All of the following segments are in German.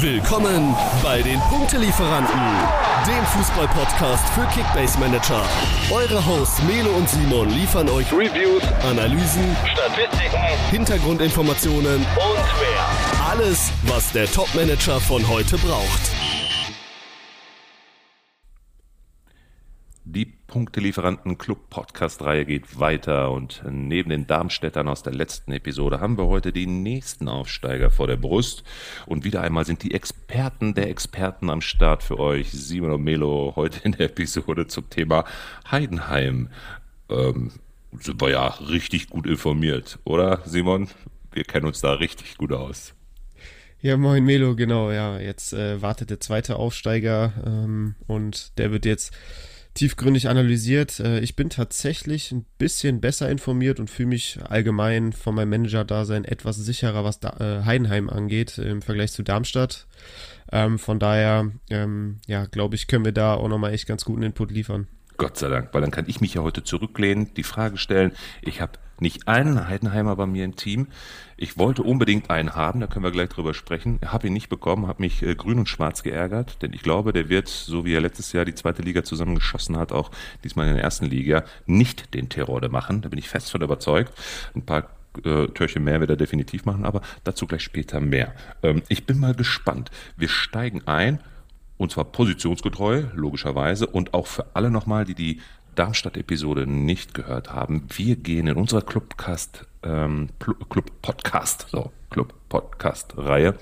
Willkommen bei den Punktelieferanten, dem Fußball-Podcast für Kickbase Manager. Eure Hosts Melo und Simon liefern euch Reviews, Analysen, Statistiken, Hintergrundinformationen und mehr. Alles, was der Top-Manager von heute braucht. Die Punktelieferanten Club Podcast Reihe geht weiter und neben den Darmstädtern aus der letzten Episode haben wir heute die nächsten Aufsteiger vor der Brust und wieder einmal sind die Experten der Experten am Start für euch. Simon und Melo heute in der Episode zum Thema Heidenheim. Ähm, sind wir ja richtig gut informiert, oder Simon? Wir kennen uns da richtig gut aus. Ja, moin Melo, genau, ja. Jetzt äh, wartet der zweite Aufsteiger ähm, und der wird jetzt tiefgründig analysiert. Äh, ich bin tatsächlich ein bisschen besser informiert und fühle mich allgemein von meinem Manager-Dasein etwas sicherer, was äh, Heidenheim angeht im Vergleich zu Darmstadt. Ähm, von daher, ähm, ja, glaube ich, können wir da auch nochmal echt ganz guten Input liefern. Gott sei Dank, weil dann kann ich mich ja heute zurücklehnen, die Frage stellen. Ich habe nicht einen Heidenheimer bei mir im Team. Ich wollte unbedingt einen haben, da können wir gleich drüber sprechen. Habe ihn nicht bekommen, habe mich äh, grün und schwarz geärgert, denn ich glaube, der wird, so wie er letztes Jahr die zweite Liga zusammengeschossen hat, auch diesmal in der ersten Liga nicht den Terror machen. Da bin ich fest von überzeugt. Ein paar äh, Türchen mehr wird er definitiv machen, aber dazu gleich später mehr. Ähm, ich bin mal gespannt. Wir steigen ein. Und zwar positionsgetreu, logischerweise. Und auch für alle nochmal, die die Darmstadt-Episode nicht gehört haben, wir gehen in unserer Clubcast, ähm, Club Podcast, so, Club Podcast-Reihe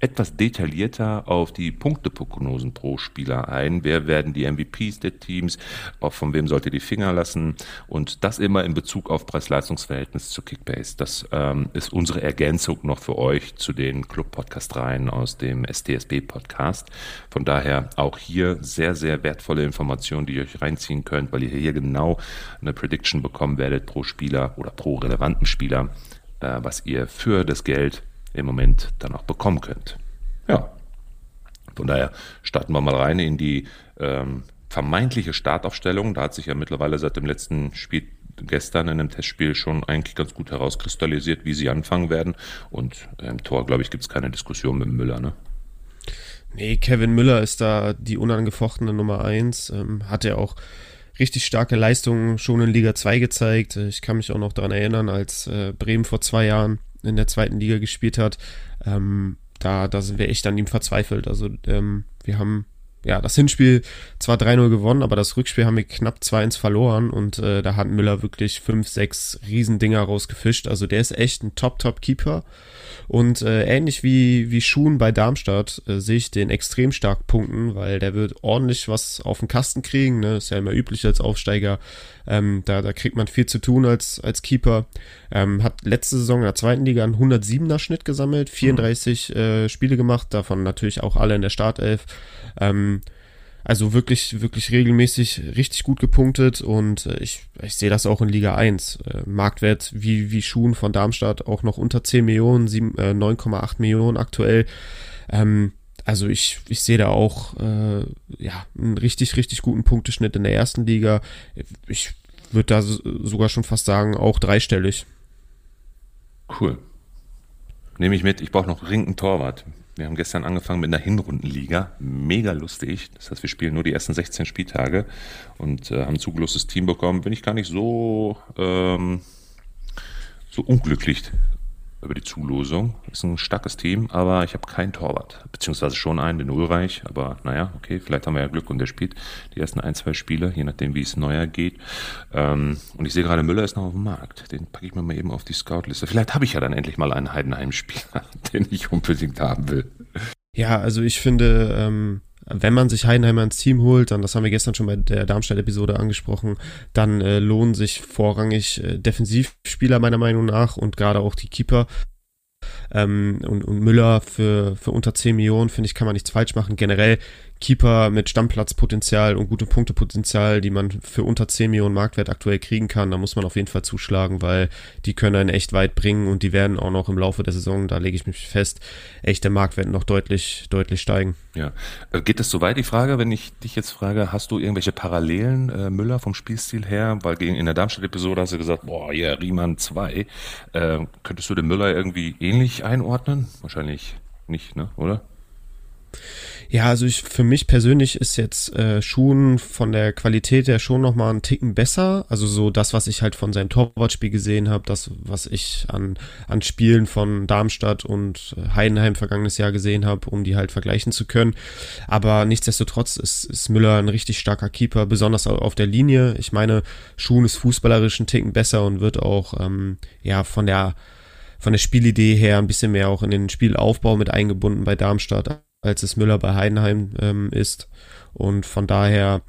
etwas detaillierter auf die Punkteprognosen pro Spieler ein. Wer werden die MVPs der Teams? Auch von wem sollt ihr die Finger lassen? Und das immer in Bezug auf Preis-Leistungs-Verhältnis zu Kickbase. Das ähm, ist unsere Ergänzung noch für euch zu den Club-Podcast-Reihen aus dem STSB-Podcast. Von daher auch hier sehr, sehr wertvolle Informationen, die ihr euch reinziehen könnt, weil ihr hier genau eine Prediction bekommen werdet pro Spieler oder pro relevanten Spieler äh, was ihr für das Geld im Moment dann auch bekommen könnt. Ja, von daher starten wir mal rein in die ähm, vermeintliche Startaufstellung. Da hat sich ja mittlerweile seit dem letzten Spiel gestern in einem Testspiel schon eigentlich ganz gut herauskristallisiert, wie sie anfangen werden. Und im Tor, glaube ich, gibt es keine Diskussion mit Müller, ne? Nee, Kevin Müller ist da die unangefochtene Nummer eins. Ähm, hat er auch richtig starke Leistungen schon in Liga 2 gezeigt. Ich kann mich auch noch daran erinnern, als äh, Bremen vor zwei Jahren in der zweiten Liga gespielt hat. Ähm, da, da sind wir echt an ihm verzweifelt. Also ähm, wir haben ja, das Hinspiel zwar 3-0 gewonnen, aber das Rückspiel haben wir knapp 2-1 verloren und äh, da hat Müller wirklich 5, 6 Riesendinger rausgefischt. Also der ist echt ein Top-Top-Keeper. Und äh, ähnlich wie, wie Schuhen bei Darmstadt äh, sehe ich den extrem stark punkten, weil der wird ordentlich was auf den Kasten kriegen. Ne? Ist ja immer üblich als Aufsteiger. Ähm, da, da kriegt man viel zu tun als, als Keeper. Ähm, hat letzte Saison in der zweiten Liga einen 107er Schnitt gesammelt, 34 mhm. äh, Spiele gemacht, davon natürlich auch alle in der Startelf. Ähm, also wirklich, wirklich regelmäßig richtig gut gepunktet und äh, ich, ich sehe das auch in Liga 1. Äh, Marktwert wie, wie Schuhen von Darmstadt auch noch unter 10 Millionen, äh, 9,8 Millionen aktuell. Ähm, also ich, ich sehe da auch äh, ja, einen richtig, richtig guten Punkteschnitt in der ersten Liga. Ich würde da sogar schon fast sagen, auch dreistellig. Cool. Nehme ich mit, ich brauche noch dringend Torwart. Wir haben gestern angefangen mit einer Hinrundenliga. Mega lustig. Das heißt, wir spielen nur die ersten 16 Spieltage und äh, haben ein zugelostes Team bekommen. Bin ich gar nicht so, ähm, so unglücklich über die Zulosung. Ist ein starkes Team, aber ich habe keinen Torwart. Beziehungsweise schon einen, den Ulreich. Aber naja, okay, vielleicht haben wir ja Glück und der spielt die ersten ein, zwei Spiele, je nachdem, wie es neuer geht. Ähm, und ich sehe gerade, Müller ist noch auf dem Markt. Den packe ich mir mal eben auf die Scout-Liste. Vielleicht habe ich ja dann endlich mal einen Heidenheim-Spieler, den ich unbedingt haben will. Ja, also ich finde, ähm, wenn man sich Heidenheimer ins Team holt, dann, das haben wir gestern schon bei der Darmstadt-Episode angesprochen, dann äh, lohnen sich vorrangig äh, Defensivspieler meiner Meinung nach und gerade auch die Keeper. Ähm, und, und Müller für, für unter 10 Millionen, finde ich, kann man nichts falsch machen. Generell Keeper mit Stammplatzpotenzial und gutem Punktepotenzial, die man für unter 10 Millionen Marktwert aktuell kriegen kann, da muss man auf jeden Fall zuschlagen, weil die können einen echt weit bringen und die werden auch noch im Laufe der Saison, da lege ich mich fest, echt der Marktwert noch deutlich, deutlich steigen. Ja. Äh, geht das so weit, die Frage, wenn ich dich jetzt frage, hast du irgendwelche Parallelen, äh, Müller, vom Spielstil her? Weil in der Darmstadt-Episode hast du gesagt, boah, ja, yeah, Riemann 2. Äh, könntest du den Müller irgendwie ähnlich einordnen? Wahrscheinlich nicht, ne? oder? Ja, also ich, für mich persönlich ist jetzt äh, Schuhen von der Qualität her schon nochmal einen Ticken besser. Also so das, was ich halt von seinem Torwartspiel gesehen habe, das, was ich an, an Spielen von Darmstadt und Heidenheim vergangenes Jahr gesehen habe, um die halt vergleichen zu können. Aber nichtsdestotrotz ist, ist Müller ein richtig starker Keeper, besonders auf der Linie. Ich meine, Schuhen ist fußballerisch einen Ticken besser und wird auch ähm, ja von der von der Spielidee her ein bisschen mehr auch in den Spielaufbau mit eingebunden bei Darmstadt als es Müller bei Heidenheim ähm, ist. Und von daher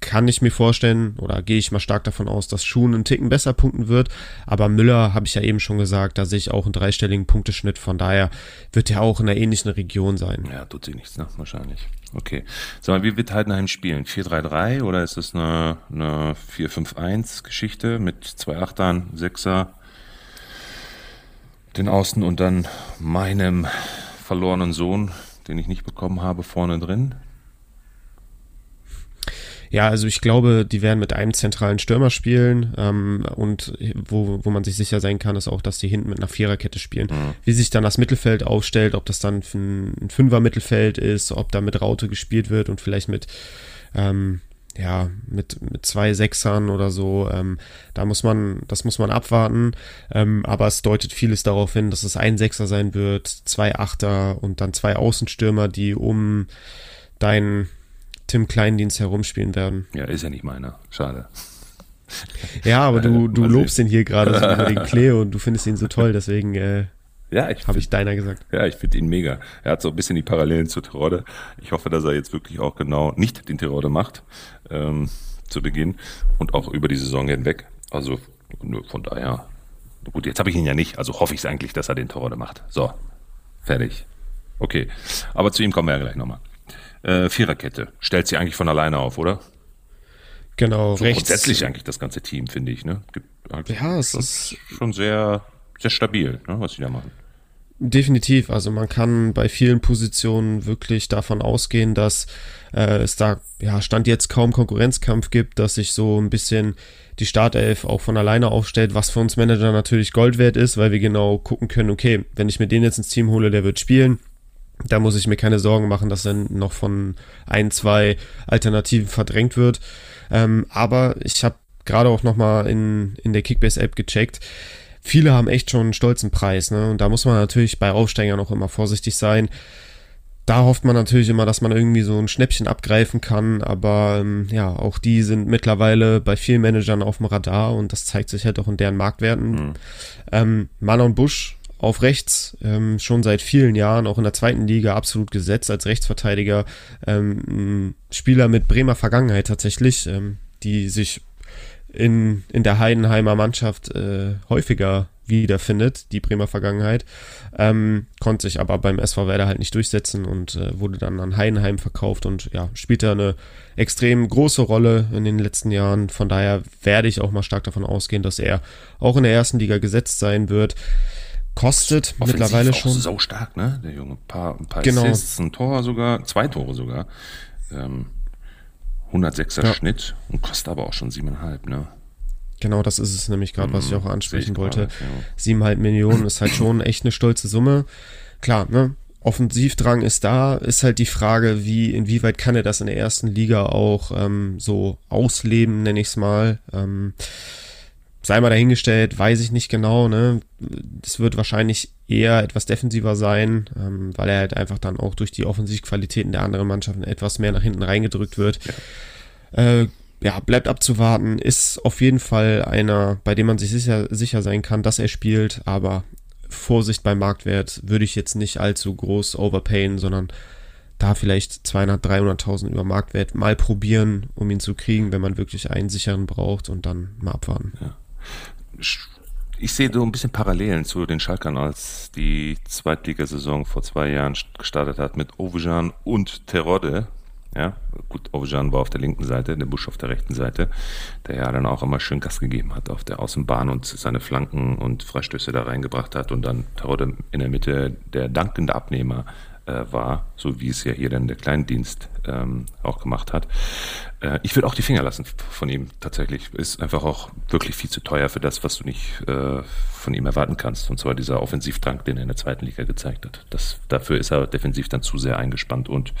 kann ich mir vorstellen oder gehe ich mal stark davon aus, dass Schuhen einen Ticken besser punkten wird. Aber Müller, habe ich ja eben schon gesagt, da sehe ich auch einen dreistelligen Punkteschnitt. Von daher wird er auch in einer ähnlichen Region sein. Ja, tut sich nichts, ne? Wahrscheinlich. Okay. Sag mal, wie wird Heidenheim spielen? 4-3-3 oder ist es eine, eine 4-5-1-Geschichte mit zwei Achtern, Sechser, den Außen und dann meinem verlorenen Sohn, den ich nicht bekommen habe, vorne drin? Ja, also ich glaube, die werden mit einem zentralen Stürmer spielen ähm, und wo, wo man sich sicher sein kann, ist auch, dass die hinten mit einer Viererkette spielen. Mhm. Wie sich dann das Mittelfeld aufstellt, ob das dann ein Fünfer-Mittelfeld ist, ob da mit Raute gespielt wird und vielleicht mit ähm, ja, mit, mit zwei Sechsern oder so. Ähm, da muss man, das muss man abwarten. Ähm, aber es deutet vieles darauf hin, dass es ein Sechser sein wird, zwei Achter und dann zwei Außenstürmer, die um deinen Tim Kleindienst herumspielen werden. Ja, ist ja nicht meiner. Schade. Ja, aber du, du lobst ihn hier gerade so über den Cleo und du findest ihn so toll, deswegen äh, ja, ich habe ich deiner gesagt. Ja, ich finde ihn mega. Er hat so ein bisschen die Parallelen zu Terode. Ich hoffe, dass er jetzt wirklich auch genau nicht den Terode macht ähm, zu Beginn und auch über die Saison hinweg. Also von daher, gut, jetzt habe ich ihn ja nicht. Also hoffe ich es eigentlich, dass er den Terode macht. So, fertig. Okay, aber zu ihm kommen wir ja gleich nochmal. Äh, Viererkette stellt sie eigentlich von alleine auf, oder? Genau, so rechts. Grundsätzlich eigentlich das ganze Team, finde ich. Ne? Gibt ja, es ist schon sehr sehr stabil, ne, was sie da machen. Definitiv. Also man kann bei vielen Positionen wirklich davon ausgehen, dass äh, es da ja Stand jetzt kaum Konkurrenzkampf gibt, dass sich so ein bisschen die Startelf auch von alleine aufstellt, was für uns Manager natürlich Gold wert ist, weil wir genau gucken können, okay, wenn ich mir den jetzt ins Team hole, der wird spielen. Da muss ich mir keine Sorgen machen, dass er noch von ein, zwei Alternativen verdrängt wird. Ähm, aber ich habe gerade auch nochmal in, in der Kickbase-App gecheckt viele haben echt schon einen stolzen Preis. Ne? Und da muss man natürlich bei Aufsteigern auch immer vorsichtig sein. Da hofft man natürlich immer, dass man irgendwie so ein Schnäppchen abgreifen kann, aber ähm, ja, auch die sind mittlerweile bei vielen Managern auf dem Radar und das zeigt sich halt auch in deren Marktwerten. Mhm. Ähm, Marlon Busch auf rechts, ähm, schon seit vielen Jahren, auch in der zweiten Liga absolut gesetzt als Rechtsverteidiger. Ähm, Spieler mit Bremer Vergangenheit tatsächlich, ähm, die sich in, in der Heidenheimer Mannschaft äh, häufiger wiederfindet, die Bremer Vergangenheit. Ähm, konnte sich aber beim SV Werder halt nicht durchsetzen und äh, wurde dann an Heidenheim verkauft und ja, spielt da eine extrem große Rolle in den letzten Jahren. Von daher werde ich auch mal stark davon ausgehen, dass er auch in der ersten Liga gesetzt sein wird. Kostet Offensiv mittlerweile schon. so stark, ne? Der Junge. Ein paar, ein paar genau. Assists, ein Tor sogar, zwei Tore sogar. Ähm, 106er ja. Schnitt und kostet aber auch schon 7,5, ne? Genau, das ist es nämlich gerade, was ich mhm, auch ansprechen ich wollte. Siebeneinhalb ja. Millionen ist halt schon echt eine stolze Summe. Klar, ne? Offensivdrang ist da, ist halt die Frage, wie, inwieweit kann er das in der ersten Liga auch ähm, so ausleben, nenne ich es mal. Ähm, sei mal dahingestellt, weiß ich nicht genau. Ne? Es wird wahrscheinlich eher etwas defensiver sein, ähm, weil er halt einfach dann auch durch die Offensivqualitäten der anderen Mannschaften etwas mehr nach hinten reingedrückt wird. Ja. Äh, ja, bleibt abzuwarten, ist auf jeden Fall einer, bei dem man sich sicher, sicher sein kann, dass er spielt, aber Vorsicht beim Marktwert würde ich jetzt nicht allzu groß overpayen, sondern da vielleicht 200, 300.000 über Marktwert mal probieren, um ihn zu kriegen, wenn man wirklich einen sicheren braucht und dann mal abwarten. Ja ich sehe so ein bisschen Parallelen zu den Schalkern, als die Zweitligasaison vor zwei Jahren gestartet hat mit Ovejan und Terodde. Ja, gut, Ovejan war auf der linken Seite, der Busch auf der rechten Seite, der ja dann auch immer schön Gas gegeben hat auf der Außenbahn und seine Flanken und Freistöße da reingebracht hat und dann Terodde in der Mitte der dankende Abnehmer äh, war, so wie es ja hier dann der Kleindienst ähm, auch gemacht hat. Äh, ich würde auch die Finger lassen von ihm tatsächlich. Ist einfach auch wirklich viel zu teuer für das, was du nicht äh, von ihm erwarten kannst. Und zwar dieser Offensivdrang, den er in der zweiten Liga gezeigt hat. Das, dafür ist er defensiv dann zu sehr eingespannt und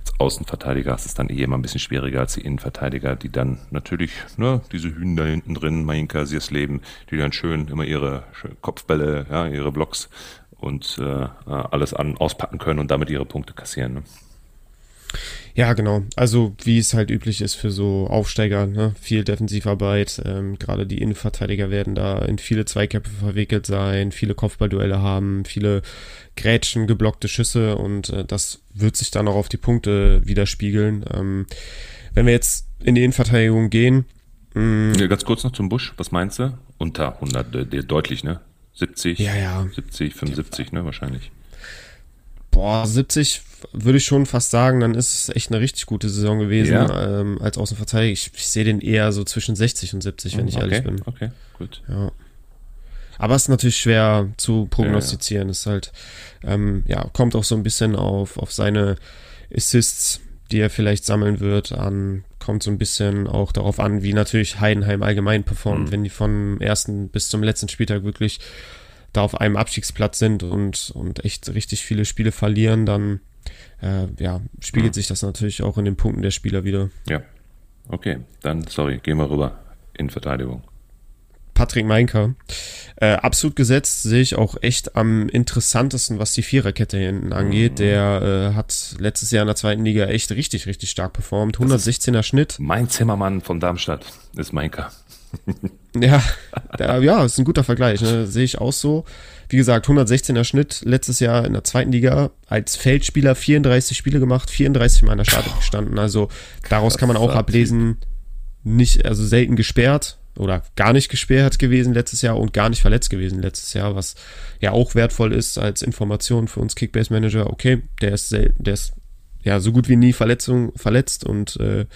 als Außenverteidiger ist es dann eh immer ein bisschen schwieriger als die Innenverteidiger, die dann natürlich, ne, diese Hühner da hinten drin, Mainka, Leben, die dann schön immer ihre Kopfbälle, ja, ihre Blocks und äh, alles an, auspacken können und damit ihre Punkte kassieren. Ne? Ja, genau. Also wie es halt üblich ist für so Aufsteiger, ne? viel Defensivarbeit. Ähm, Gerade die Innenverteidiger werden da in viele Zweikämpfe verwickelt sein, viele Kopfballduelle haben, viele Grätschen, geblockte Schüsse und äh, das wird sich dann auch auf die Punkte widerspiegeln. Ähm, wenn wir jetzt in die Innenverteidigung gehen. Mh, ja, ganz kurz noch zum Busch. Was meinst du? Unter 100, äh, deutlich, ne? 70, ja, ja. 70, 75, ja. ne, wahrscheinlich. Boah, 70 würde ich schon fast sagen, dann ist es echt eine richtig gute Saison gewesen ja. ähm, als Außenverteidiger. Ich, ich sehe den eher so zwischen 60 und 70, wenn ich okay, ehrlich bin. Okay, gut. Ja. Aber es ist natürlich schwer zu prognostizieren. Ja, ist halt, ähm, ja, kommt auch so ein bisschen auf, auf seine Assists, die er vielleicht sammeln wird, an. Kommt so ein bisschen auch darauf an, wie natürlich Heidenheim allgemein performt, mhm. wenn die vom ersten bis zum letzten Spieltag wirklich da auf einem Abstiegsplatz sind und, und echt richtig viele Spiele verlieren, dann äh, ja, spiegelt mhm. sich das natürlich auch in den Punkten der Spieler wieder. Ja. Okay, dann, sorry, gehen wir rüber in Verteidigung. Patrick Meinker. Äh, absolut gesetzt sehe ich auch echt am interessantesten, was die Viererkette hier hinten angeht. Mhm. Der äh, hat letztes Jahr in der zweiten Liga echt richtig, richtig stark performt. 116er Schnitt. Mein Zimmermann von Darmstadt ist Meinker. ja, der, ja, ist ein guter Vergleich. Ne? Sehe ich auch so. Wie gesagt, 116er Schnitt letztes Jahr in der zweiten Liga als Feldspieler 34 Spiele gemacht, 34 Mal in der Startelf gestanden. Also daraus kann man auch ablesen, nicht, also selten gesperrt oder gar nicht gesperrt gewesen letztes Jahr und gar nicht verletzt gewesen letztes Jahr, was ja auch wertvoll ist als Information für uns Kickbase Manager. Okay, der ist der ist ja so gut wie nie Verletzung verletzt und äh,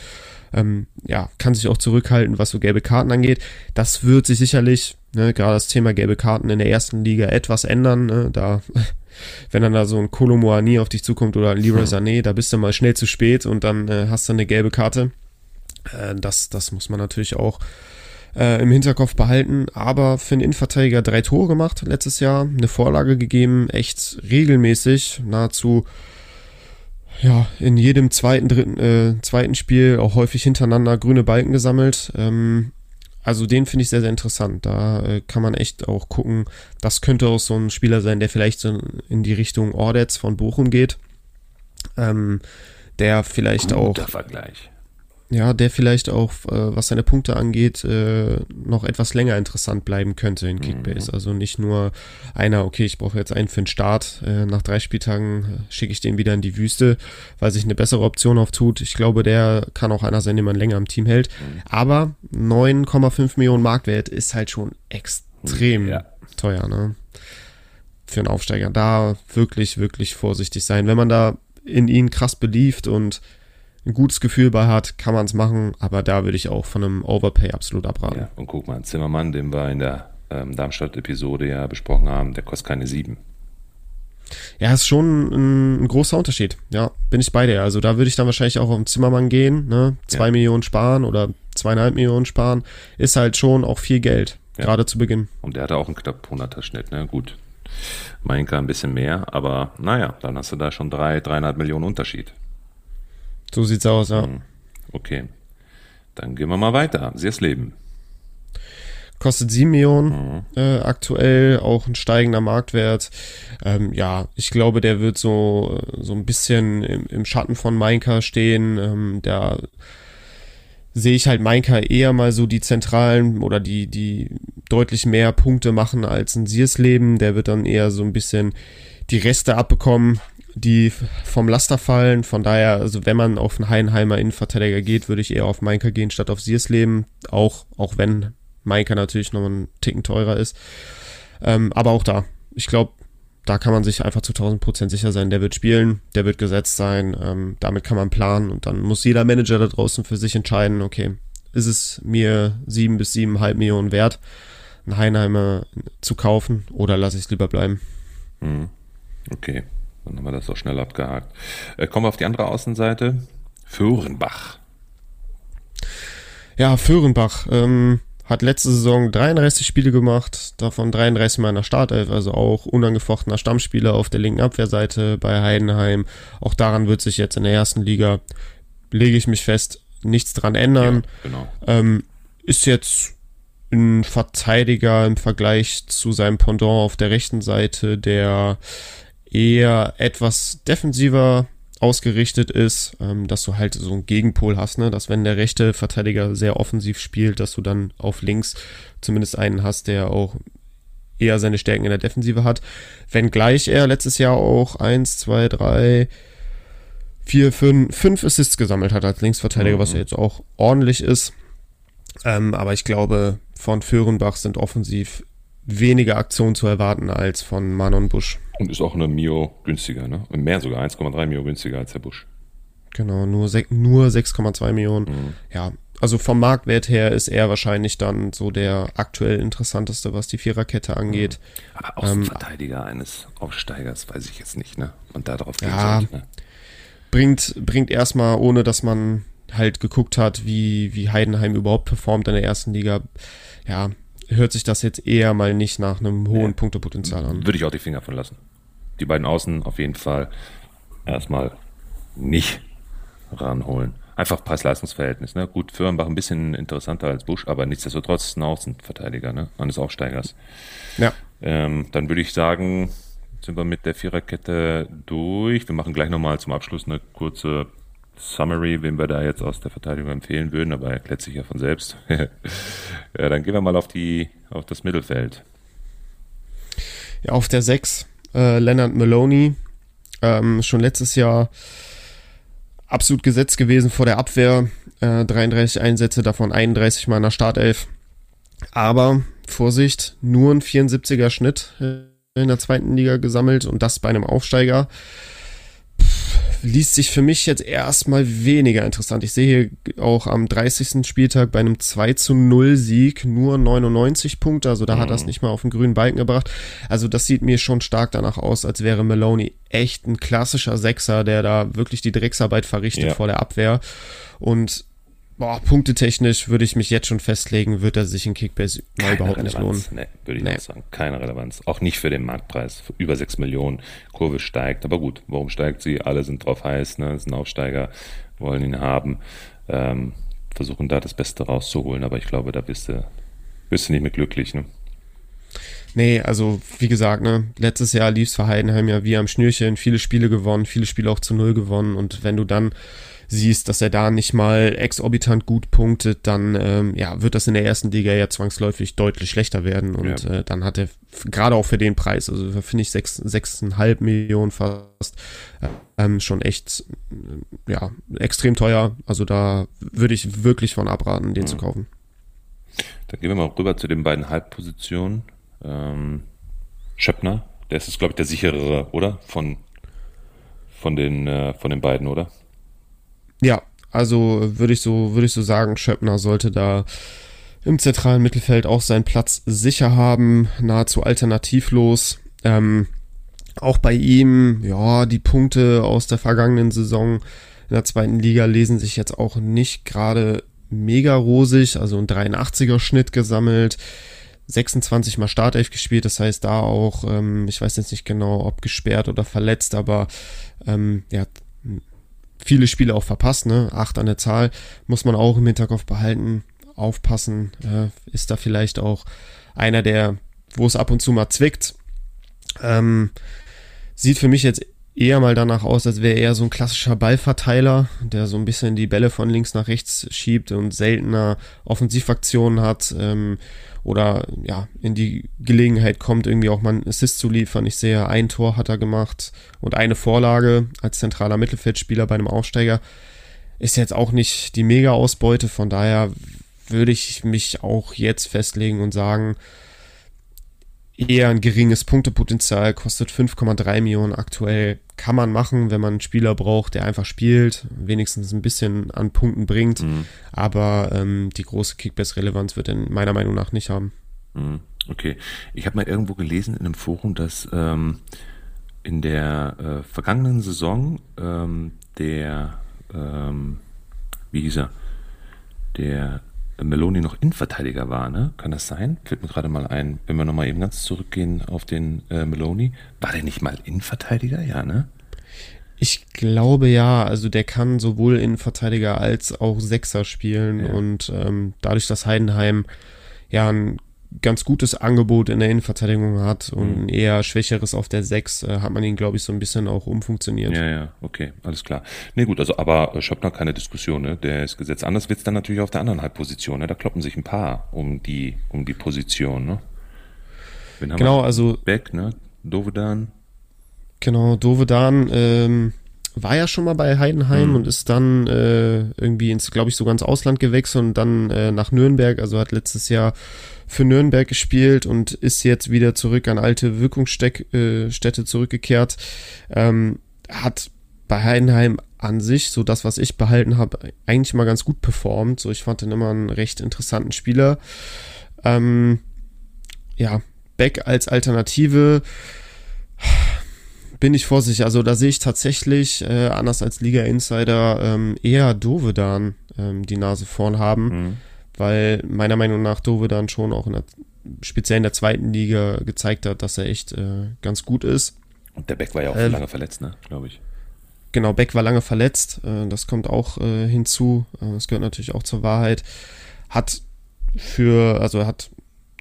ähm, ja, kann sich auch zurückhalten, was so gelbe Karten angeht. Das wird sich sicherlich, ne, gerade das Thema gelbe Karten in der ersten Liga etwas ändern. Ne, da, wenn dann da so ein Kolomoani auf dich zukommt oder ein Leroy Sané, da bist du mal schnell zu spät und dann äh, hast du eine gelbe Karte. Äh, das, das muss man natürlich auch äh, im Hinterkopf behalten. Aber für einen Innenverteidiger drei Tore gemacht letztes Jahr, eine Vorlage gegeben, echt regelmäßig, nahezu ja, in jedem zweiten, dritten, äh, zweiten Spiel auch häufig hintereinander grüne Balken gesammelt. Ähm, also den finde ich sehr, sehr interessant. Da äh, kann man echt auch gucken. Das könnte auch so ein Spieler sein, der vielleicht so in die Richtung Ordets von Bochum geht. Ähm, der vielleicht Guter auch. Vergleich ja, der vielleicht auch, äh, was seine Punkte angeht, äh, noch etwas länger interessant bleiben könnte in Kickbase. Mhm. Also nicht nur einer, okay, ich brauche jetzt einen für den Start, äh, nach drei Spieltagen äh, schicke ich den wieder in die Wüste, weil sich eine bessere Option auftut. Ich glaube, der kann auch einer sein, den man länger im Team hält. Mhm. Aber 9,5 Millionen Marktwert ist halt schon extrem ja. teuer, ne? Für einen Aufsteiger. Da wirklich, wirklich vorsichtig sein. Wenn man da in ihn krass beliebt und ein gutes Gefühl bei hat, kann man es machen, aber da würde ich auch von einem Overpay absolut abraten. Ja, und guck mal, Zimmermann, den wir in der ähm, Darmstadt-Episode ja besprochen haben, der kostet keine sieben. Ja, ist schon ein, ein, großer Unterschied. Ja, bin ich bei dir. Also da würde ich dann wahrscheinlich auch auf den Zimmermann gehen, ne? Zwei ja. Millionen sparen oder zweieinhalb Millionen sparen, ist halt schon auch viel Geld, ja. gerade zu Beginn. Und der hatte auch einen knapp 100er Schnitt, ne? Gut. Meinka ein bisschen mehr, aber naja, dann hast du da schon drei, dreieinhalb Millionen Unterschied. So sieht's aus, ja. Hm. Okay. Dann gehen wir mal weiter. Leben. Kostet 7 Millionen mhm. äh, aktuell, auch ein steigender Marktwert. Ähm, ja, ich glaube, der wird so, so ein bisschen im, im Schatten von Mainka stehen. Ähm, da sehe ich halt Mainka eher mal so die zentralen oder die, die deutlich mehr Punkte machen als ein Siersleben. Der wird dann eher so ein bisschen die Reste abbekommen die vom Laster fallen. Von daher, also wenn man auf einen Heidenheimer Innenverteidiger geht, würde ich eher auf Mainka gehen statt auf Siersleben. Auch, auch wenn Mainka natürlich noch einen Ticken teurer ist. Ähm, aber auch da, ich glaube, da kann man sich einfach zu 1000 Prozent sicher sein, der wird spielen, der wird gesetzt sein, ähm, damit kann man planen und dann muss jeder Manager da draußen für sich entscheiden, okay, ist es mir sieben bis siebeneinhalb Millionen wert, einen Heinheimer zu kaufen oder lasse ich es lieber bleiben? Hm. Okay, Dann haben wir das auch schnell abgehakt. Äh, kommen wir auf die andere Außenseite. Föhrenbach. Ja, Föhrenbach ähm, hat letzte Saison 33 Spiele gemacht, davon 33 Mal in der Startelf, also auch unangefochtener Stammspieler auf der linken Abwehrseite bei Heidenheim. Auch daran wird sich jetzt in der ersten Liga, lege ich mich fest, nichts dran ändern. Ja, genau. ähm, ist jetzt ein Verteidiger im Vergleich zu seinem Pendant auf der rechten Seite, der eher etwas defensiver ausgerichtet ist, ähm, dass du halt so einen Gegenpol hast, ne? dass wenn der rechte Verteidiger sehr offensiv spielt, dass du dann auf links zumindest einen hast, der auch eher seine Stärken in der Defensive hat. Wenngleich er letztes Jahr auch eins, zwei, drei, vier, fünf, fünf Assists gesammelt hat als Linksverteidiger, mhm. was ja jetzt auch ordentlich ist. Ähm, aber ich glaube, von Föhrenbach sind offensiv weniger Aktionen zu erwarten als von Manon Busch. Und ist auch eine Mio günstiger, ne? Und mehr sogar, 1,3 Mio günstiger als der Busch. Genau, nur, nur 6,2 Millionen. Mhm. Ja, also vom Marktwert her ist er wahrscheinlich dann so der aktuell interessanteste, was die Viererkette angeht. Mhm. Aber Außenverteidiger ähm, eines Aufsteigers weiß ich jetzt nicht, ne? Und darauf gehen ja, sollte, ne? Bringt, bringt erstmal, ohne dass man halt geguckt hat, wie, wie Heidenheim überhaupt performt in der ersten Liga, ja, hört sich das jetzt eher mal nicht nach einem hohen nee. Punktepotenzial an. Würde ich auch die Finger von lassen. Die beiden Außen auf jeden Fall erstmal nicht ranholen. Einfach Preis-Leistungs-Verhältnis. Ne? Gut, Firmenbach ein bisschen interessanter als Busch, aber nichtsdestotrotz ein Außenverteidiger ne? eines Aufsteigers. Ja. Ähm, dann würde ich sagen, sind wir mit der Viererkette durch. Wir machen gleich nochmal zum Abschluss eine kurze Summary, wen wir da jetzt aus der Verteidigung empfehlen würden, aber erklärt sich ja von selbst. ja, dann gehen wir mal auf die, auf das Mittelfeld. Ja, auf der 6, äh, Leonard Maloney, ähm, schon letztes Jahr absolut gesetzt gewesen vor der Abwehr, äh, 33 Einsätze, davon 31 mal in der Startelf. Aber, Vorsicht, nur ein 74er Schnitt in der zweiten Liga gesammelt und das bei einem Aufsteiger liest sich für mich jetzt erstmal weniger interessant. Ich sehe hier auch am 30. Spieltag bei einem 2 zu 0 Sieg nur 99 Punkte, also da mhm. hat er es nicht mal auf den grünen Balken gebracht. Also das sieht mir schon stark danach aus, als wäre Maloney echt ein klassischer Sechser, der da wirklich die Drecksarbeit verrichtet ja. vor der Abwehr. Und boah, punktetechnisch würde ich mich jetzt schon festlegen, wird er sich in Kickbase mal überhaupt Relevanz. nicht lohnen. Nee, würde ich nee. auch sagen. Keine Relevanz. Auch nicht für den Marktpreis. Für über 6 Millionen. Kurve steigt. Aber gut, warum steigt sie? Alle sind drauf heiß, ne? Das sind Aufsteiger, wollen ihn haben. Ähm, versuchen da das Beste rauszuholen, aber ich glaube, da bist du, bist du nicht mehr glücklich, ne? Nee, also wie gesagt, ne, letztes Jahr lief es für Heidenheim ja wie am Schnürchen, viele Spiele gewonnen, viele Spiele auch zu null gewonnen und wenn du dann siehst, dass er da nicht mal exorbitant gut punktet, dann ähm, ja, wird das in der ersten Liga ja zwangsläufig deutlich schlechter werden. Und ja. äh, dann hat er gerade auch für den Preis, also finde ich sechs, sechseinhalb Millionen fast, äh, ähm, schon echt äh, ja, extrem teuer. Also da würde ich wirklich von abraten, den mhm. zu kaufen. Dann gehen wir mal rüber zu den beiden Halbpositionen. Ähm, Schöppner, der ist, glaube ich, der sicherere, oder? Von, von, den, äh, von den beiden, oder? Ja, also würde ich so, würde ich so sagen, Schöppner sollte da im zentralen Mittelfeld auch seinen Platz sicher haben, nahezu alternativlos. Ähm, auch bei ihm, ja, die Punkte aus der vergangenen Saison in der zweiten Liga lesen sich jetzt auch nicht gerade mega rosig, also ein 83er Schnitt gesammelt, 26 mal Startelf gespielt, das heißt da auch, ähm, ich weiß jetzt nicht genau, ob gesperrt oder verletzt, aber ähm, ja, viele Spiele auch verpasst, ne? Acht an der Zahl, muss man auch im Hinterkopf behalten, aufpassen, äh, ist da vielleicht auch einer, der, wo es ab und zu mal zwickt. Ähm, sieht für mich jetzt eher mal danach aus, als wäre er so ein klassischer Ballverteiler, der so ein bisschen die Bälle von links nach rechts schiebt und seltener Offensivaktionen hat ähm, oder ja in die Gelegenheit kommt, irgendwie auch mal einen Assist zu liefern. Ich sehe, ein Tor hat er gemacht und eine Vorlage als zentraler Mittelfeldspieler bei einem Aufsteiger. Ist jetzt auch nicht die Mega-Ausbeute, von daher würde ich mich auch jetzt festlegen und sagen, eher ein geringes Punktepotenzial, kostet 5,3 Millionen aktuell. Kann man machen, wenn man einen Spieler braucht, der einfach spielt, wenigstens ein bisschen an Punkten bringt. Mhm. Aber ähm, die große Kickbase-Relevanz wird er meiner Meinung nach nicht haben. Mhm. Okay. Ich habe mal irgendwo gelesen in einem Forum, dass ähm, in der äh, vergangenen Saison ähm, der, ähm, wie hieß er, der Meloni noch Innenverteidiger war, ne? Kann das sein? Fällt mir gerade mal ein, wenn wir nochmal eben ganz zurückgehen auf den äh, Meloni. War der nicht mal Innenverteidiger? Ja, ne? Ich glaube ja, also der kann sowohl Innenverteidiger als auch Sechser spielen ja. und ähm, dadurch, dass Heidenheim ja ein ganz gutes Angebot in der Innenverteidigung hat und mhm. eher schwächeres auf der 6, äh, hat man ihn, glaube ich, so ein bisschen auch umfunktioniert. Ja, ja, okay, alles klar. Nee, gut, also aber ich habe noch keine Diskussion, ne? Der ist gesetzt. Anders wird's dann natürlich auf der anderen Halbposition, ne? Da kloppen sich ein paar um die, um die Position, ne? genau, also. Beck, ne? Dovedan. Genau, Dovedan, ähm, war ja schon mal bei Heidenheim mhm. und ist dann äh, irgendwie ins, glaube ich, sogar ins Ausland gewechselt und dann äh, nach Nürnberg, also hat letztes Jahr für Nürnberg gespielt und ist jetzt wieder zurück an alte Wirkungsstätte äh, zurückgekehrt. Ähm, hat bei Heidenheim an sich, so das, was ich behalten habe, eigentlich mal ganz gut performt. So, ich fand den immer einen recht interessanten Spieler. Ähm, ja, Beck als Alternative bin ich vorsichtig. Also da sehe ich tatsächlich, äh, anders als Liga Insider, ähm, eher Dovedan ähm, die Nase vorn haben. Mhm weil meiner Meinung nach Dove dann schon auch in der, speziell in der zweiten Liga gezeigt hat, dass er echt äh, ganz gut ist. Und der Beck war ja auch äh, lange verletzt, ne, glaube ich. Genau, Beck war lange verletzt, äh, das kommt auch äh, hinzu, äh, das gehört natürlich auch zur Wahrheit. Hat für, also hat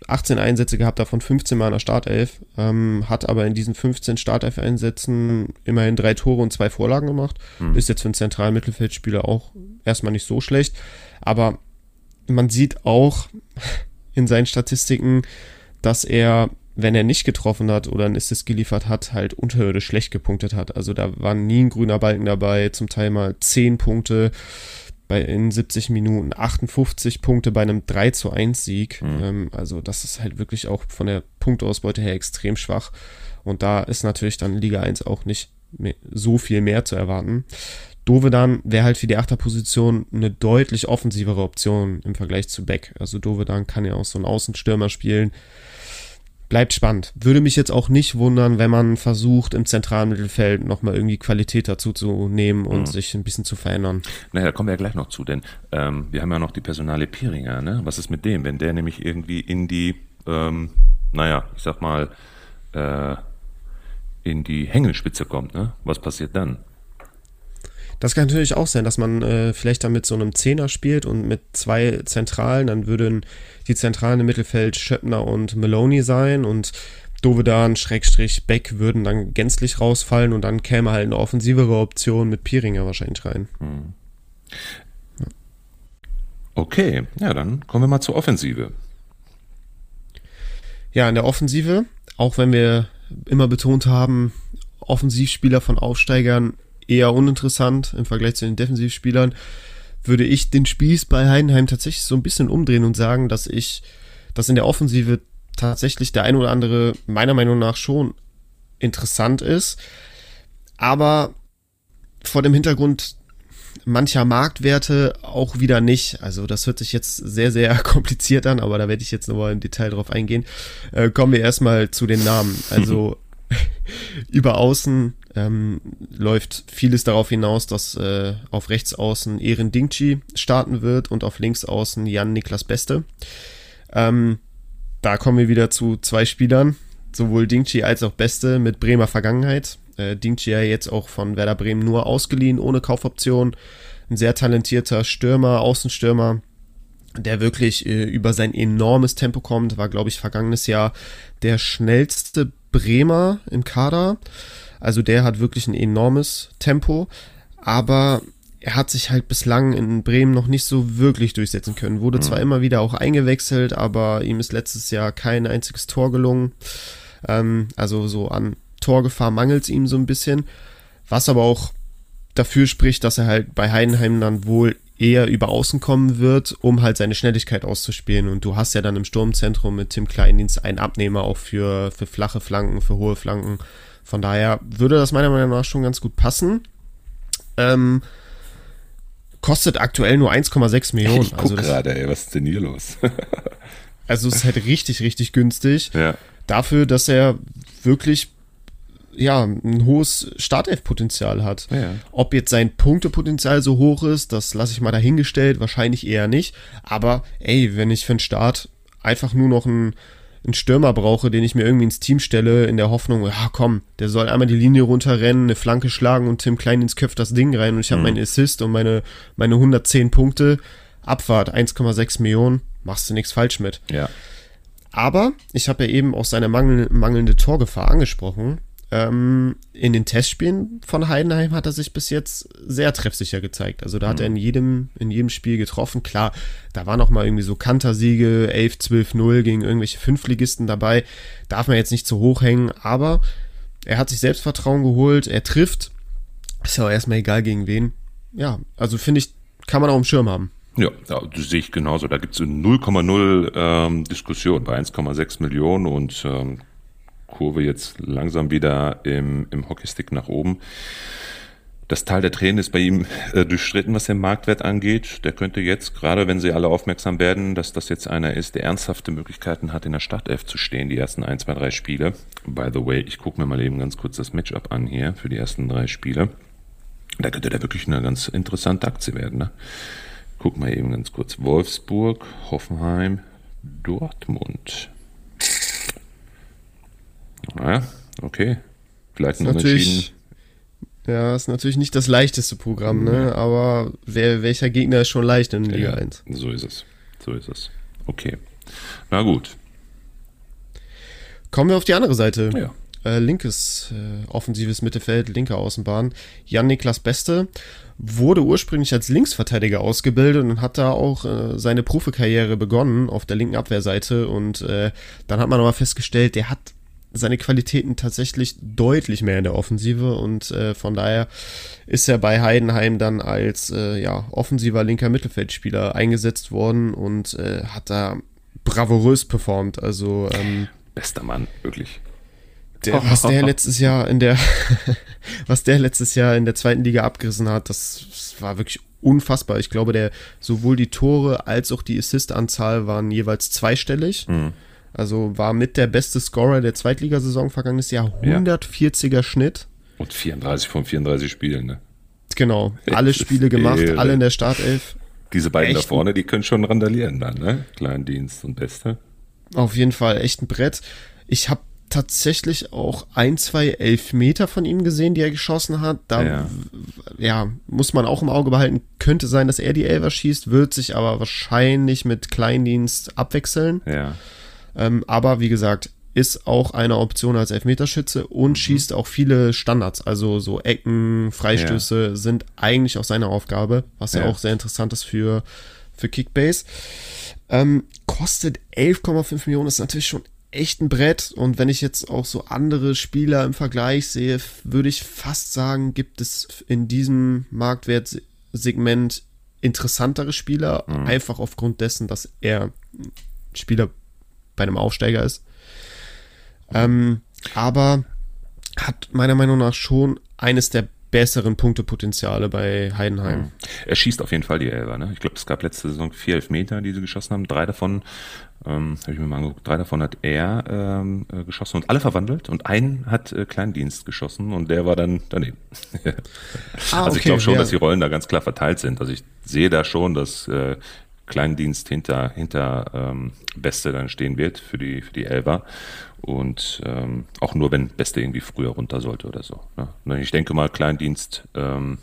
18 Einsätze gehabt, davon 15 Mal in der Startelf, ähm, hat aber in diesen 15 Startelf-Einsätzen immerhin drei Tore und zwei Vorlagen gemacht. Hm. Ist jetzt für einen zentralen Mittelfeldspieler auch erstmal nicht so schlecht, aber man sieht auch in seinen Statistiken, dass er, wenn er nicht getroffen hat oder ein Assist geliefert hat, halt unterirdisch schlecht gepunktet hat. Also da war nie ein grüner Balken dabei, zum Teil mal 10 Punkte bei, in 70 Minuten, 58 Punkte bei einem 3 zu 1 Sieg. Mhm. Ähm, also das ist halt wirklich auch von der Punktausbeute her extrem schwach. Und da ist natürlich dann Liga 1 auch nicht mehr, so viel mehr zu erwarten. Dovedan wäre halt für die Achterposition eine deutlich offensivere Option im Vergleich zu Beck. Also Dovedan kann ja auch so einen Außenstürmer spielen. Bleibt spannend. Würde mich jetzt auch nicht wundern, wenn man versucht, im zentralen Mittelfeld nochmal irgendwie Qualität dazu zu nehmen und mhm. sich ein bisschen zu verändern. Naja, da kommen wir ja gleich noch zu, denn ähm, wir haben ja noch die Personale Pieringer, ne? Was ist mit dem? Wenn der nämlich irgendwie in die, ähm, naja, ich sag mal, äh, in die Hängelspitze kommt, ne? Was passiert dann? Das kann natürlich auch sein, dass man äh, vielleicht dann mit so einem Zehner spielt und mit zwei Zentralen, dann würden die Zentralen im Mittelfeld Schöppner und Maloney sein und Dovedan, Schrägstrich, Beck würden dann gänzlich rausfallen und dann käme halt eine offensivere Option mit Pieringer wahrscheinlich rein. Hm. Okay, ja, dann kommen wir mal zur Offensive. Ja, in der Offensive, auch wenn wir immer betont haben, Offensivspieler von Aufsteigern eher uninteressant im Vergleich zu den Defensivspielern, würde ich den Spieß bei Heidenheim tatsächlich so ein bisschen umdrehen und sagen, dass ich, dass in der Offensive tatsächlich der ein oder andere meiner Meinung nach schon interessant ist, aber vor dem Hintergrund mancher Marktwerte auch wieder nicht. Also das hört sich jetzt sehr, sehr kompliziert an, aber da werde ich jetzt nochmal im Detail drauf eingehen. Äh, kommen wir erstmal zu den Namen. Also über Außen ähm, läuft vieles darauf hinaus, dass äh, auf rechts außen Erin Dingchi starten wird und auf links außen Jan Niklas Beste. Ähm, da kommen wir wieder zu zwei Spielern, sowohl Dingchi als auch Beste mit Bremer Vergangenheit. Äh, Dingchi ja jetzt auch von Werder Bremen nur ausgeliehen, ohne Kaufoption. Ein sehr talentierter Stürmer, Außenstürmer, der wirklich äh, über sein enormes Tempo kommt, war, glaube ich, vergangenes Jahr der schnellste Bremer im Kader. Also der hat wirklich ein enormes Tempo, aber er hat sich halt bislang in Bremen noch nicht so wirklich durchsetzen können. Wurde mhm. zwar immer wieder auch eingewechselt, aber ihm ist letztes Jahr kein einziges Tor gelungen. Ähm, also so an Torgefahr mangelt es ihm so ein bisschen. Was aber auch dafür spricht, dass er halt bei Heidenheim dann wohl eher über außen kommen wird, um halt seine Schnelligkeit auszuspielen. Und du hast ja dann im Sturmzentrum mit Tim Kleindienst einen Abnehmer auch für, für flache Flanken, für hohe Flanken. Von daher würde das meiner Meinung nach schon ganz gut passen. Ähm, kostet aktuell nur 1,6 Millionen. Ich also gerade, ey, was ist denn hier los? also es ist halt richtig, richtig günstig. Ja. Dafür, dass er wirklich ja, ein hohes Startelf-Potenzial hat. Ja. Ob jetzt sein Punktepotenzial so hoch ist, das lasse ich mal dahingestellt, wahrscheinlich eher nicht. Aber ey, wenn ich für den Start einfach nur noch einen, einen Stürmer brauche, den ich mir irgendwie ins Team stelle, in der Hoffnung, ja komm, der soll einmal die Linie runterrennen, eine Flanke schlagen und Tim Klein ins Köpf das Ding rein und ich habe Mhm. meinen Assist und meine, meine 110 Punkte. Abfahrt 1,6 Millionen, machst du nichts falsch mit. Ja. Aber ich habe ja eben auch seine mangel mangelnde Torgefahr angesprochen. Ähm, in den Testspielen von Heidenheim hat er sich bis jetzt sehr treffsicher gezeigt. Also da hat er in jedem, in jedem Spiel getroffen. Klar, da waren auch mal irgendwie so Kantersiege, 11, 12, 0 gegen irgendwelche Fünftligisten dabei. Darf man jetzt nicht zu hoch hängen, aber er hat sich Selbstvertrauen geholt, er trifft. Ist ja auch erstmal egal gegen wen. Ja, also finde ich, kann man auch im Schirm haben. Ja, ja, sehe ich genauso. Da gibt es 0,0 ähm, Diskussion bei 1,6 Millionen und ähm, Kurve jetzt langsam wieder im, im Hockeystick nach oben. Das Tal der Tränen ist bei ihm äh, durchstritten, was den Marktwert angeht. Der könnte jetzt, gerade wenn sie alle aufmerksam werden, dass das jetzt einer ist, der ernsthafte Möglichkeiten hat, in der Startelf zu stehen, die ersten 1, 2, 3 Spiele. By the way, ich gucke mir mal eben ganz kurz das Matchup an hier für die ersten drei Spiele. Da könnte der wirklich eine ganz interessante Aktie werden. Ne? Guck mal eben ganz kurz. Wolfsburg, Hoffenheim, Dortmund. Naja, okay. Vielleicht ein Unentschieden. natürlich, ja, ist natürlich nicht das leichteste Programm, ne? Aber wer, welcher Gegner ist schon leicht in Liga Ja, 1? so ist es. So ist es. Okay. Na gut. Kommen wir auf die andere Seite. Ja. Äh, linkes äh, offensives Mittelfeld, linke Außenbahn. Jan-Niklas Beste wurde ursprünglich als Linksverteidiger ausgebildet und hat da auch äh, seine Profikarriere begonnen auf der linken Abwehrseite. Und äh, dann hat man aber festgestellt, der hat seine Qualitäten tatsächlich deutlich mehr in der Offensive und äh, von daher ist er bei Heidenheim dann als äh, ja, offensiver linker Mittelfeldspieler eingesetzt worden und äh, hat da bravourös performt. Also ähm, Bester Mann, wirklich. der, was der letztes Jahr in der, was der letztes Jahr in der zweiten Liga abgerissen hat, das, das war wirklich unfassbar. Ich glaube, der sowohl die Tore als auch die Assist-Anzahl waren jeweils zweistellig. Also war mit der beste Scorer der Zweitligasaison vergangenes Jahr. Ja. 140er Schnitt. Und 34 von 34 Spielen, ne? Genau. Alle Spiele gemacht, irre. alle in der Startelf. Diese beiden Echt? da vorne, die können schon randalieren dann, ne? Kleindienst und Beste. Auf jeden Fall echt ein Brett. Ich habe tatsächlich auch ein, zwei Elfmeter von ihm gesehen, die er geschossen hat. Da Ja. ja. muss man auch im Auge behalten. Könnte sein, dass er die Elfer schießt, wird sich aber wahrscheinlich mit Kleindienst abwechseln. Ja. Ähm, aber wie gesagt, ist auch eine Option als Elfmeterschütze und schießt auch viele Standards. Also so Ecken, Freistöße sind eigentlich auch seine Aufgabe, was ja, Ja. auch sehr interessant ist für, für Kickbase. Ähm, kostet 11,5 Millionen, ist natürlich schon echt ein Brett. Und wenn ich jetzt auch so andere Spieler im Vergleich sehe, würde ich fast sagen, gibt es in diesem Marktwertsegment interessantere Spieler, einfach aufgrund dessen, dass er Spieler bei einem Aufsteiger ist. Ähm, aber hat meiner Meinung nach schon eines der besseren Punktepotenziale bei Heidenheim. Er schießt auf jeden Fall die Elfer, ne? Ich glaube, es gab letzte Saison vier Elfmeter, die sie geschossen haben. Drei davon, ähm, habe ich mir mal angeguckt, drei davon hat er ähm, äh, geschossen und alle verwandelt. Und einen hat äh, Kleindienst geschossen und der war dann daneben. Ah, also ich okay, glaube schon, ja. dass die Rollen da ganz klar verteilt sind. Also ich sehe da schon, dass äh, Kleindienst hinter, hinter ähm, Beste dann stehen wird für die, für die Elber. Und ähm, auch nur, wenn Beste irgendwie früher runter sollte oder so. Ne? Ich denke mal, Kleindienst ähm,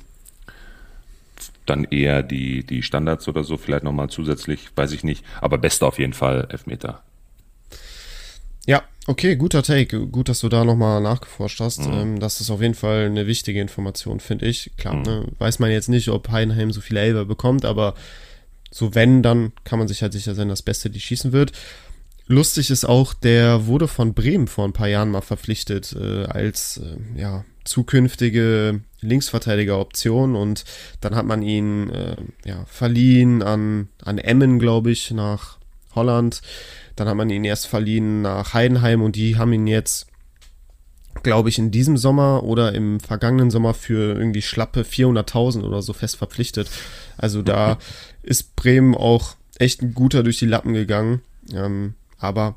dann eher die, die Standards oder so, vielleicht nochmal zusätzlich, weiß ich nicht. Aber Beste auf jeden Fall Elfmeter. Ja, okay, guter Take. Gut, dass du da nochmal nachgeforscht hast. Ähm, das ist auf jeden Fall eine wichtige Information, finde ich. Klar, ne, weiß man jetzt nicht, ob Heidenheim so viele Elber bekommt, aber so wenn, dann kann man sich halt sicher sein, dass Beste die schießen wird. Lustig ist auch, der wurde von Bremen vor ein paar Jahren mal verpflichtet äh, als äh, ja, zukünftige Linksverteidiger-Option und dann hat man ihn äh, ja, verliehen an, an Emmen, glaube ich, nach Holland. Dann hat man ihn erst verliehen nach Heidenheim und die haben ihn jetzt, glaube ich, in diesem Sommer oder im vergangenen Sommer für irgendwie schlappe 400.000 oder so fest verpflichtet. Also da ist Bremen auch echt ein guter durch die Lappen gegangen. Ähm, aber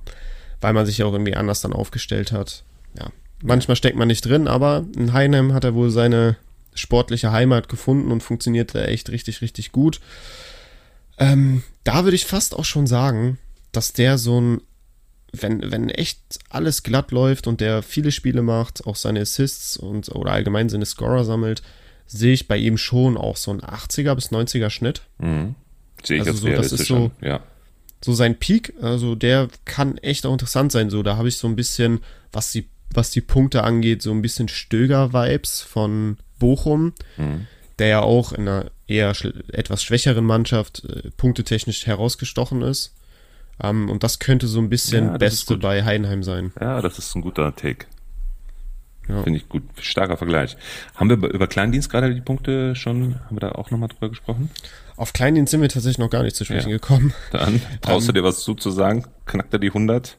weil man sich ja auch irgendwie anders dann aufgestellt hat, ja, manchmal steckt man nicht drin, aber in Heinheim hat er wohl seine sportliche Heimat gefunden und funktioniert da echt richtig, richtig gut. Ähm, da würde ich fast auch schon sagen, dass der so ein, wenn, wenn echt alles glatt läuft und der viele Spiele macht, auch seine Assists und oder allgemein seine Scorer sammelt, sehe ich bei ihm schon auch so ein 80er bis 90er Schnitt. Mhm. Sehe ich Also jetzt so, das ist so-. Ja. so sein Peak, also der kann echt auch interessant sein. So, da habe ich so ein bisschen, was die, was die Punkte angeht, so ein bisschen Stöger-Vibes von Bochum, Mhm. der ja auch in einer eher etwas schwächeren Mannschaft äh, punktetechnisch herausgestochen ist. Ähm, und das könnte so ein bisschen Ja, Beste bei Heidenheim sein. ja, das ist ein guter Take. Ja. Finde ich gut. Starker Vergleich. Haben wir über- Kleindienst gerade die Punkte schon, haben wir da auch nochmal drüber gesprochen? Auf Kleindienst sind wir tatsächlich noch gar nicht zu sprechen Ja. gekommen. Dann traust Ähm. du dir was zu, zu sagen? Knackt er die 100?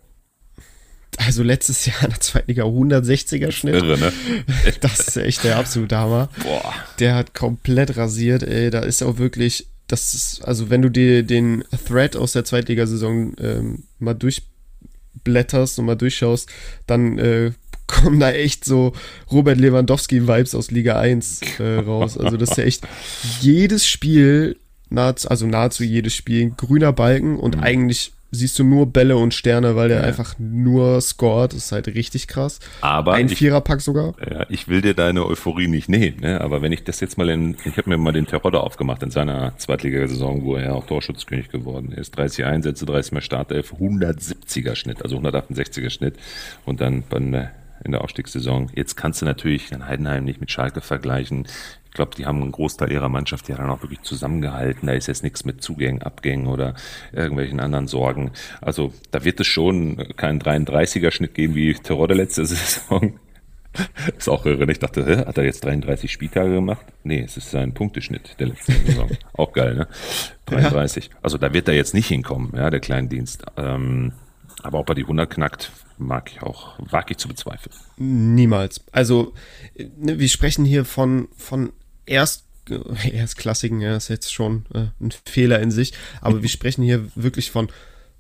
Also letztes Jahr in der zweiten Liga 160er Schnitt. Irre, ne? Das ist echt der absolute Hammer. Boah. Der hat komplett rasiert, ey. Da ist auch wirklich, das ist, also wenn du dir den Thread aus der Zweitligasaison ähm, mal durchblätterst und mal durchschaust, dann äh, kommen da echt so Robert Lewandowski-Vibes aus Liga 1 äh, raus. Also das ist ja echt jedes Spiel, nahezu, also nahezu jedes Spiel, ein grüner Balken und eigentlich siehst du nur Bälle und Sterne, weil der Ja. einfach nur scored. Das ist halt richtig krass. Aber Ein ich, Viererpack sogar. ja, ich will dir deine Euphorie nicht nehmen, ne? aber wenn ich das jetzt mal in, ich habe mir mal den Terodde aufgemacht in seiner Zweitligasaison, wo er auch Torschutzkönig geworden ist. 30 Einsätze, 30 mehr Startelf, 170er Schnitt, also 168er Schnitt und dann bei in der Aufstiegssaison. Jetzt kannst du natürlich den Heidenheim nicht mit Schalke vergleichen. Ich glaube, die haben einen Großteil ihrer Mannschaft ja dann auch wirklich zusammengehalten. Da ist jetzt nichts mit Zugängen, Abgängen oder irgendwelchen anderen Sorgen. Also da wird es schon keinen 33er Schnitt geben wie Terodde letzte Saison. Ist auch irre. Ich dachte, hä, hat er jetzt 33 Spieltage gemacht? Nee, es ist sein Punkteschnitt der letzten Saison. auch geil, ne? 33. Also da wird er jetzt nicht hinkommen, ja, der Kleindienst. Ähm, aber ob er die 100 knackt, mag ich auch, wage ich zu bezweifeln. Niemals. Also, äh, wir sprechen hier von, von erst, äh, erstklassigen, ja, ist jetzt schon äh, ein Fehler in sich, aber wir sprechen hier wirklich von,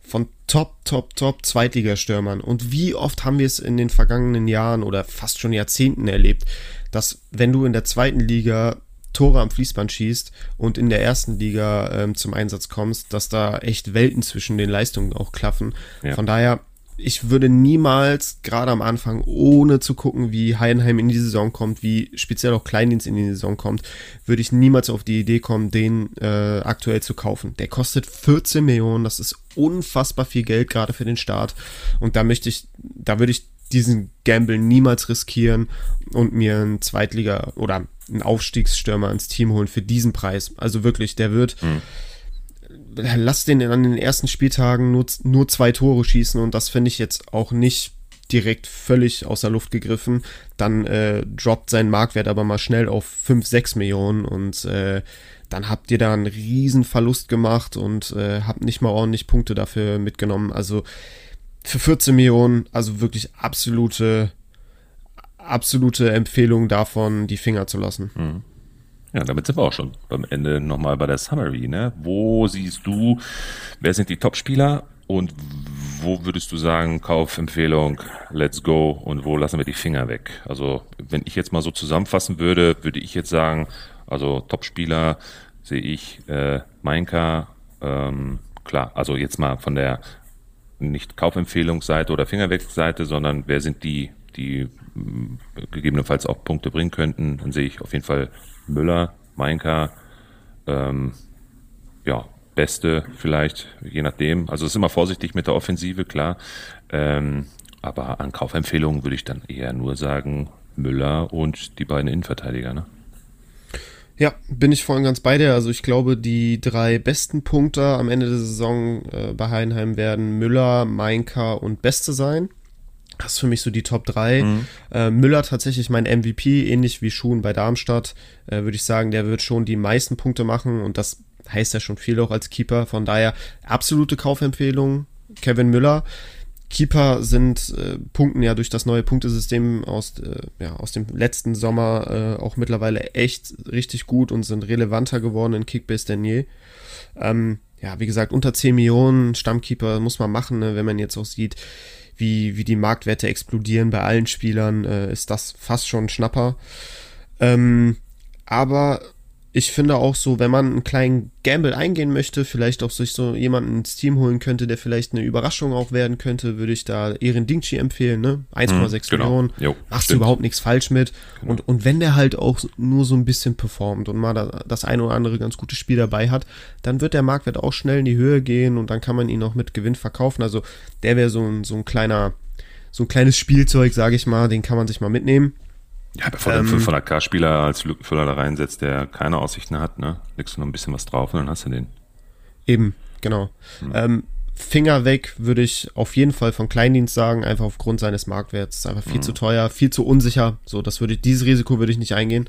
von Top, Top, Top Zweitligastürmern. Und wie oft haben wir es in den vergangenen Jahren oder fast schon Jahrzehnten erlebt, dass wenn du in der zweiten Liga Tore am Fließband schießt und in der ersten Liga ähm, zum Einsatz kommst, dass da echt Welten zwischen den Leistungen auch klaffen. Ja. Von daher, ich würde niemals, gerade am Anfang, ohne zu gucken, wie Heidenheim in die Saison kommt, wie speziell auch Kleindienst in die Saison kommt, würde ich niemals auf die Idee kommen, den äh, aktuell zu kaufen. Der kostet 14 Millionen, das ist unfassbar viel Geld, gerade für den Start. Und da möchte ich, da würde ich diesen Gamble niemals riskieren und mir einen Zweitliga- oder einen Aufstiegsstürmer ins Team holen für diesen Preis. Also wirklich, der wird, lass den an den ersten Spieltagen nur, nur zwei Tore schießen und das finde ich jetzt auch nicht direkt völlig aus der Luft gegriffen. Dann äh, droppt sein Marktwert aber mal schnell auf 5, 6 Millionen und äh, dann habt ihr da einen riesen Verlust gemacht und äh, habt nicht mal ordentlich Punkte dafür mitgenommen. Also für 14 Millionen, also wirklich absolute, absolute Empfehlung davon, die Finger zu lassen. Ja, damit sind wir auch schon beim Ende nochmal bei der Summary. Ne? Wo siehst du, wer sind die Topspieler und wo würdest du sagen, Kaufempfehlung, let's go und wo lassen wir die Finger weg? Also wenn ich jetzt mal so zusammenfassen würde, würde ich jetzt sagen, also Topspieler sehe ich äh, Mainka, ähm, klar, also jetzt mal von der nicht Kaufempfehlungsseite oder Fingerweg-Seite, sondern wer sind die, die mh, gegebenenfalls auch Punkte bringen könnten, dann sehe ich auf jeden Fall Müller, Mainka, ähm, ja, Beste vielleicht, je nachdem. Also es ist immer vorsichtig mit der Offensive, klar. Ähm, aber an Kaufempfehlungen würde ich dann eher nur sagen Müller und die beiden Innenverteidiger. Ne? Ja, bin ich voll und ganz bei dir. Also ich glaube, die drei besten Punkte am Ende der Saison äh, bei Heidenheim werden Müller, Mainka und Beste sein. Das ist für mich so die Top 3. Äh, Müller tatsächlich mein MVP, ähnlich wie Schuhen bei Darmstadt, äh, würde ich sagen, der wird schon die meisten Punkte machen und das heißt ja schon viel auch als Keeper. Von daher absolute Kaufempfehlung, Kevin Müller. Keeper sind äh, punkten ja durch das neue Punktesystem aus, äh, ja, aus dem letzten Sommer äh, auch mittlerweile echt richtig gut und sind relevanter geworden in Kickbase denn je. Ähm, ja, wie gesagt, unter 10 Millionen Stammkeeper muss man machen, ne, wenn man jetzt auch sieht, wie, wie die Marktwerte explodieren bei allen Spielern, äh, ist das fast schon ein Schnapper. Ähm, aber ich finde auch so, wenn man einen kleinen Gamble eingehen möchte, vielleicht auch sich so jemanden ins Team holen könnte, der vielleicht eine Überraschung auch werden könnte, würde ich da Erin Dingchi empfehlen, ne? 1,6 mhm, genau. Millionen. Jo, machst stimmt. du überhaupt nichts falsch mit. Genau. Und, und wenn der halt auch nur so ein bisschen performt und mal da, das ein oder andere ganz gutes Spiel dabei hat, dann wird der Marktwert auch schnell in die Höhe gehen und dann kann man ihn auch mit Gewinn verkaufen. Also der wäre so ein, so ein kleiner, so ein kleines Spielzeug, sage ich mal, den kann man sich mal mitnehmen. Ja, bevor ähm, du 500k-Spieler als Lückenfüller da reinsetzt, der keine Aussichten hat, ne, legst du noch ein bisschen was drauf und dann hast du den. Eben, genau. Hm. Ähm, Finger weg würde ich auf jeden Fall von Kleindienst sagen, einfach aufgrund seines Marktwerts. Ist einfach viel mhm. zu teuer, viel zu unsicher. So, das würde ich, dieses Risiko würde ich nicht eingehen.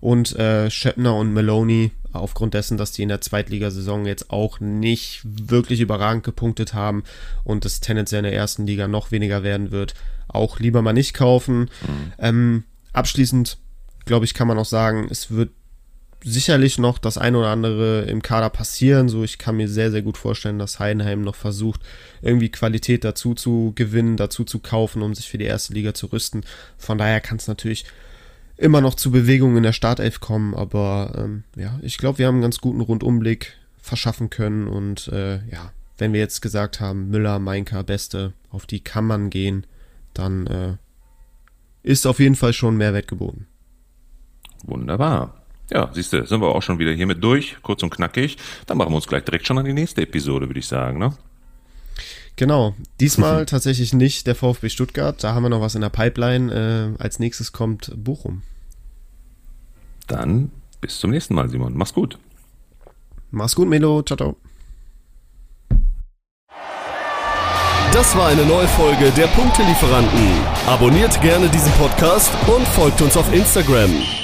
Und äh, Schöppner und Maloney, aufgrund dessen, dass die in der Zweitligasaison jetzt auch nicht wirklich überragend gepunktet haben und es tendenziell in der ersten Liga noch weniger werden wird, auch lieber mal nicht kaufen. Mhm. Ähm, Abschließend, glaube ich, kann man auch sagen, es wird sicherlich noch das ein oder andere im Kader passieren. So, ich kann mir sehr, sehr gut vorstellen, dass Heidenheim noch versucht, irgendwie Qualität dazu zu gewinnen, dazu zu kaufen, um sich für die erste Liga zu rüsten. Von daher kann es natürlich immer noch zu Bewegungen in der Startelf kommen, aber ähm, ja, ich glaube, wir haben einen ganz guten Rundumblick verschaffen können und äh, ja, wenn wir jetzt gesagt haben, Müller, Meinka, Beste, auf die kann man gehen, dann äh, ist auf jeden Fall schon Mehrwert geboten. Wunderbar. Ja, siehst du, sind wir auch schon wieder hiermit durch, kurz und knackig. Dann machen wir uns gleich direkt schon an die nächste Episode, würde ich sagen, ne? Genau, diesmal tatsächlich nicht der VfB Stuttgart, da haben wir noch was in der Pipeline. Äh, als nächstes kommt Bochum. Dann bis zum nächsten Mal, Simon. Mach's gut. Mach's gut, Melo. Ciao, ciao. Das war eine neue Folge der Punktelieferanten. Abonniert gerne diesen Podcast und folgt uns auf Instagram.